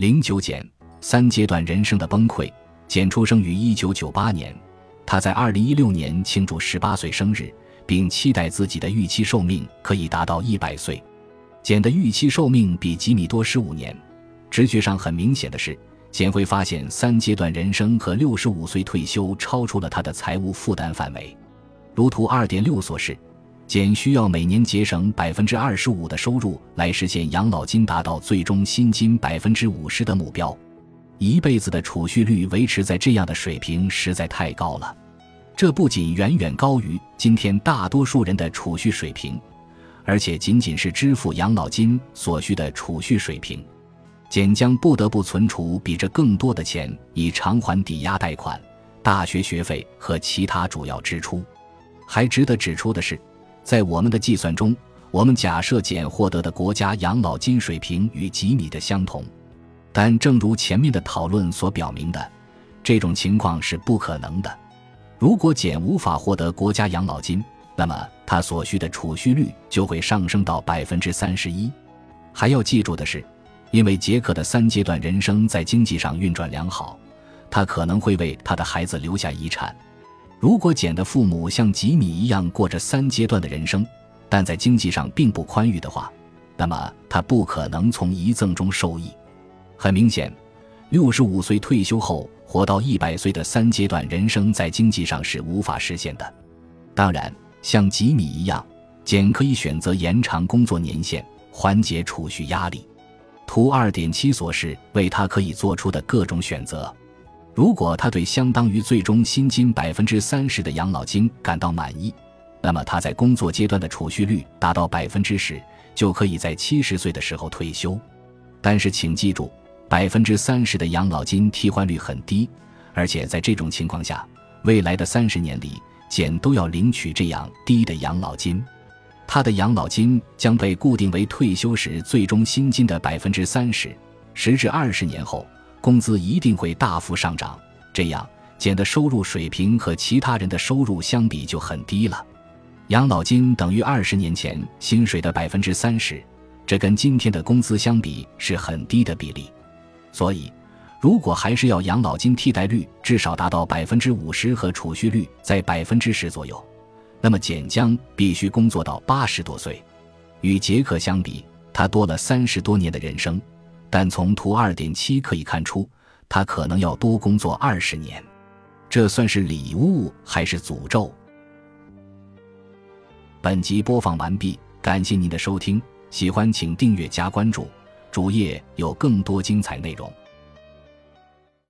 零九减三阶段人生的崩溃。简出生于一九九八年，他在二零一六年庆祝十八岁生日，并期待自己的预期寿命可以达到一百岁。简的预期寿命比吉米多十五年。直觉上很明显的是，简会发现三阶段人生和六十五岁退休超出了他的财务负担范围。如图二点六所示，简需要每年节省百分之二十五的收入来实现养老金达到最终薪金百分之五十的目标。一辈子的储蓄率维持在这样的水平实在太高了，这不仅远远高于今天大多数人的储蓄水平，而且仅仅是支付养老金所需的储蓄水平。简将不得不存储比这更多的钱，以偿还抵押贷款、大学学费和其他主要支出。还值得指出的是，在我们的计算中，我们假设简获得的国家养老金水平与吉米的相同。但正如前面的讨论所表明的，这种情况是不可能的。如果简无法获得国家养老金，那么他所需的储蓄率就会上升到百分之三十一。还要记住的是，因为杰克的三阶段人生在经济上运转良好，他可能会为他的孩子留下遗产。如果简的父母像吉米一样过着三阶段的人生，但在经济上并不宽裕的话，那么他不可能从遗赠中受益。很明显，六十五岁退休后活到一百岁的三阶段人生在经济上是无法实现的。当然，像吉米一样，简可以选择延长工作年限，缓解储蓄压力。图二点七所示为他可以做出的各种选择。如果他对相当于最终薪金百分之三十的养老金感到满意，那么他在工作阶段的储蓄率达到百分之十，就可以在七十岁的时候退休。但是，请记住。百分之三十的养老金替换率很低，而且在这种情况下，未来的三十年里，简都要领取这样低的养老金。他的养老金将被固定为退休时最终薪金的百分之三十。时至二十年后，工资一定会大幅上涨，这样简的收入水平和其他人的收入相比就很低了。养老金等于二十年前薪水的百分之三十，这跟今天的工资相比是很低的比例。所以，如果还是要养老金替代率至少达到百分之五十和储蓄率在百分之十左右，那么简将必须工作到八十多岁。与杰克相比，他多了三十多年的人生，但从图二点七可以看出，他可能要多工作二十年。这算是礼物还是诅咒？本集播放完毕，感谢您的收听，喜欢请订阅加关注。主页有更多精彩内容。